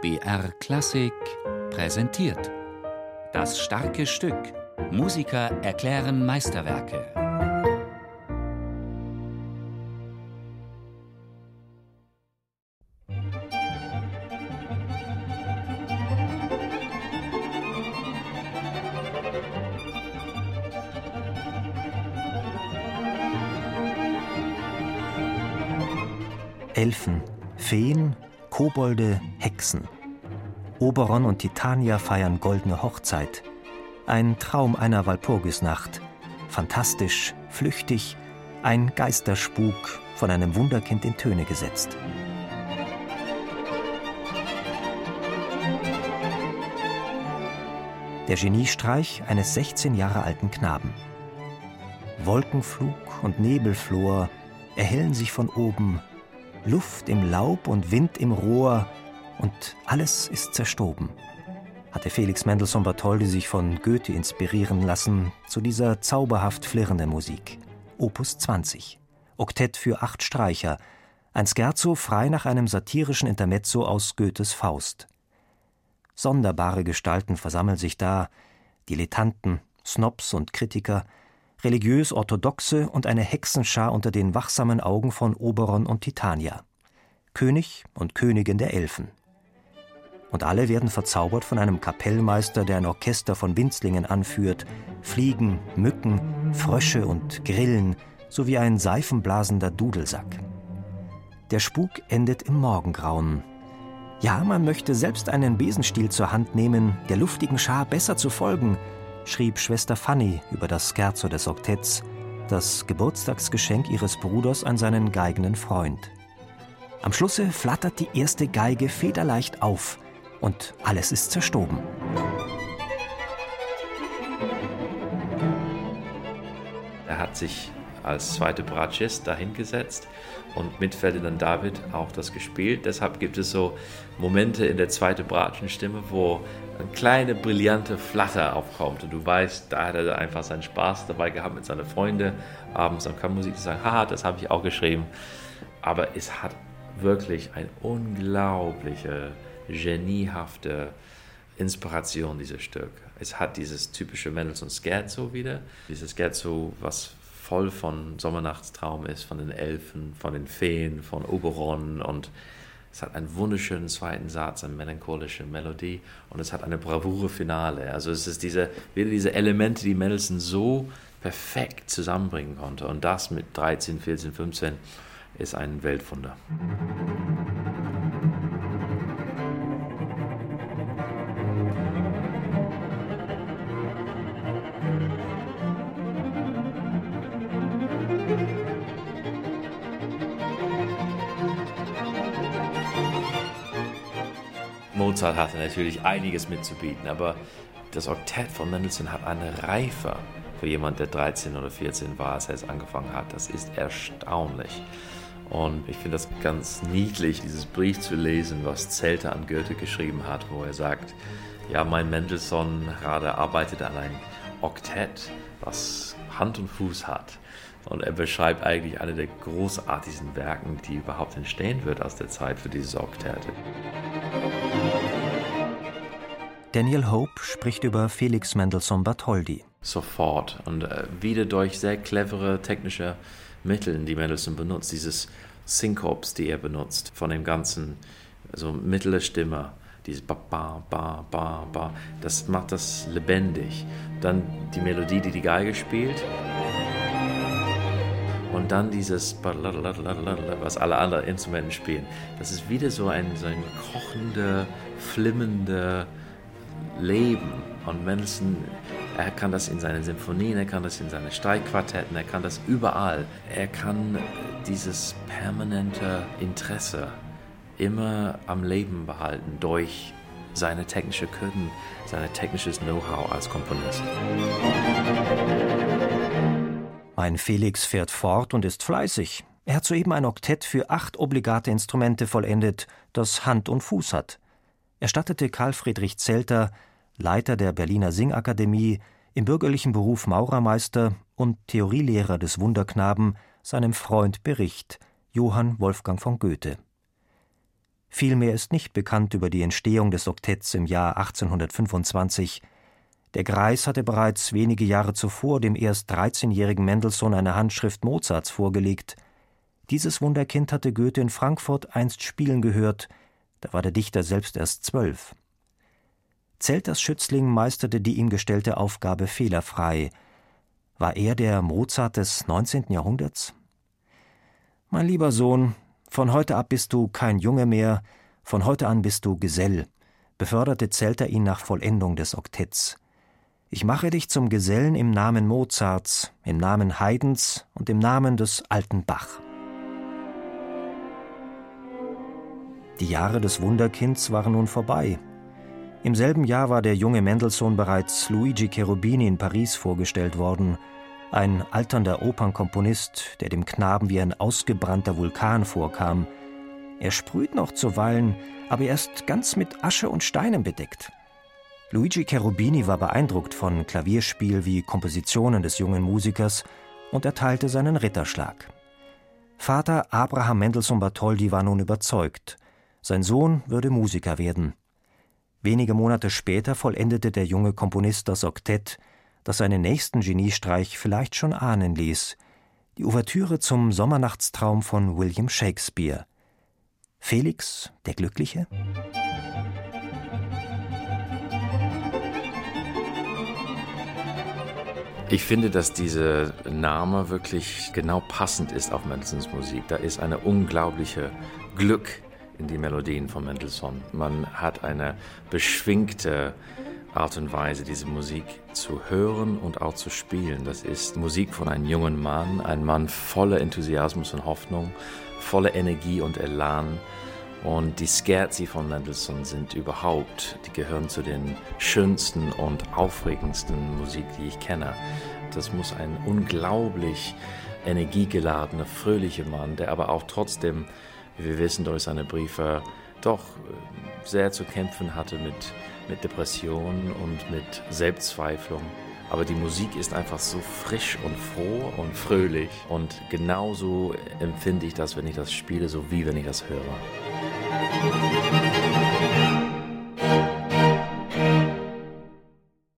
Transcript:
BR Klassik präsentiert. Das starke Stück. Musiker erklären Meisterwerke. Elfen, Feen, Kobolde, Hexen. Oberon und Titania feiern goldene Hochzeit. Ein Traum einer Walpurgisnacht. Fantastisch, flüchtig, ein Geisterspuk, von einem Wunderkind in Töne gesetzt. Der Geniestreich eines 16 Jahre alten Knaben. Wolkenflug und Nebelflor erhellen sich von oben Luft im Laub und Wind im Rohr und alles ist zerstoben. Hatte Felix Mendelssohn Bartholdy sich von Goethe inspirieren lassen zu dieser zauberhaft flirrenden Musik. Opus 20. Oktett für acht Streicher. Ein Scherzo frei nach einem satirischen Intermezzo aus Goethes Faust. Sonderbare Gestalten versammeln sich da, Dilettanten, Snobs und Kritiker, religiös-orthodoxe und eine Hexenschar unter den wachsamen Augen von Oberon und Titania. König und Königin der Elfen. Und alle werden verzaubert von einem Kapellmeister, der ein Orchester von Winzlingen anführt, Fliegen, Mücken, Frösche und Grillen, sowie ein seifenblasender Dudelsack. Der Spuk endet im Morgengrauen. Ja, man möchte selbst einen Besenstiel zur Hand nehmen, der luftigen Schar besser zu folgen, schrieb Schwester Fanny über das Scherzo des Oktetts, das Geburtstagsgeschenk ihres Bruders an seinen geigenden Freund. Am Schlusse flattert die erste Geige federleicht auf und alles ist zerstoben. Er hat sich als zweiter Bratschist dahingesetzt und mit Ferdinand David auch das gespielt. Deshalb gibt es so Momente in der zweiten Bratschenstimme, wo eine kleine brillante Flatter aufkommt und du weißt, da hat er einfach seinen Spaß dabei gehabt mit seinen Freunden abends am Kammermusik zu sagen, haha, das habe ich auch geschrieben. Aber es hat wirklich eine unglaubliche, geniehafte Inspiration, dieses Stück. Es hat dieses typische Mendelssohn Scherzo wieder, dieses Scherzo, was voll von Sommernachtstraum ist, von den Elfen, von den Feen, von Oberon und es hat einen wunderschönen zweiten Satz, eine melancholische Melodie und es hat eine bravure Finale. Also es ist diese, wieder diese Elemente, die Mendelssohn so perfekt zusammenbringen konnte und das mit 13, 14, 15 ist ein Weltwunder. Mozart hatte natürlich einiges mitzubieten, aber das Oktett von Mendelssohn hat eine Reife für jemand, der 13 oder 14 war, als er es angefangen hat. Das ist erstaunlich. Und ich finde das ganz niedlich, dieses Brief zu lesen, was Zelte an Goethe geschrieben hat, wo er sagt, ja, mein Mendelssohn gerade arbeitet an einem Oktett, was Hand und Fuß hat. Und er beschreibt eigentlich eine der großartigsten Werken, die überhaupt entstehen wird aus der Zeit für dieses Oktett. Daniel Hope spricht über Felix Mendelssohn Bartholdy. Sofort und äh, wieder durch sehr clevere technische Mittel, die Mendelssohn benutzt, dieses Syncops, die er benutzt, von dem ganzen, also mittlere Stimme, dieses ba ba ba ba ba, das macht das lebendig. Dann die Melodie, die die Geige spielt. Und dann dieses, was alle anderen Instrumente spielen. Das ist wieder so ein, so ein kochende, flimmende Leben. Und Mendelssohn, er kann das in seinen Symphonien, er kann das in seinen Streikquartetten, er kann das überall. Er kann dieses permanente Interesse immer am Leben behalten durch seine technische Können, sein technisches Know-how als Komponist. Mein Felix fährt fort und ist fleißig. Er hat soeben ein Oktett für acht obligate Instrumente vollendet, das Hand und Fuß hat. Er stattete Karl Friedrich Zelter, Leiter der Berliner Singakademie, im bürgerlichen Beruf Maurermeister und Theorielehrer des Wunderknaben, seinem Freund Bericht, Johann Wolfgang von Goethe. Viel mehr ist nicht bekannt über die Entstehung des Oktetts im Jahr 1825. Der Greis hatte bereits wenige Jahre zuvor dem erst 13-jährigen Mendelssohn eine Handschrift Mozarts vorgelegt. Dieses Wunderkind hatte Goethe in Frankfurt einst spielen gehört, da war der Dichter selbst erst zwölf. Zelters Schützling meisterte die ihm gestellte Aufgabe fehlerfrei. War er der Mozart des 19. Jahrhunderts? Mein lieber Sohn, von heute ab bist du kein Junge mehr, von heute an bist du Gesell, beförderte Zelter ihn nach Vollendung des Oktetts. Ich mache dich zum Gesellen im Namen Mozarts, im Namen Haydns und im Namen des alten Bach. Die Jahre des Wunderkinds waren nun vorbei. Im selben Jahr war der junge Mendelssohn bereits Luigi Cherubini in Paris vorgestellt worden, ein alternder Opernkomponist, der dem Knaben wie ein ausgebrannter Vulkan vorkam. Er sprüht noch zuweilen, aber er ist ganz mit Asche und Steinen bedeckt. Luigi Cherubini war beeindruckt von Klavierspiel wie Kompositionen des jungen Musikers und erteilte seinen Ritterschlag. Vater Abraham Mendelssohn Bartholdy war nun überzeugt, sein Sohn würde Musiker werden. Wenige Monate später vollendete der junge Komponist das Oktett, das seinen nächsten Geniestreich vielleicht schon ahnen ließ, die Ouvertüre zum Sommernachtstraum von William Shakespeare. Felix, der Glückliche? Ich finde, dass dieser Name wirklich genau passend ist auf Mendelssohns Musik. Da ist eine unglaubliche Glück in die Melodien von Mendelssohn. Man hat eine beschwingte Art und Weise, diese Musik zu hören und auch zu spielen. Das ist Musik von einem jungen Mann, ein Mann voller Enthusiasmus und Hoffnung, voller Energie und Elan. Und die Scherzi von Mendelssohn sind überhaupt, die gehören zu den schönsten und aufregendsten Musik, die ich kenne. Das muss ein unglaublich energiegeladener, fröhlicher Mann, der aber auch trotzdem, wir wissen durch seine Briefe, doch äh, sehr zu kämpfen hatte mit mit Depressionen und mit Selbstzweiflung. Aber die Musik ist einfach so frisch und froh und fröhlich. Und genauso empfinde ich das, wenn ich das spiele, so wie wenn ich das höre.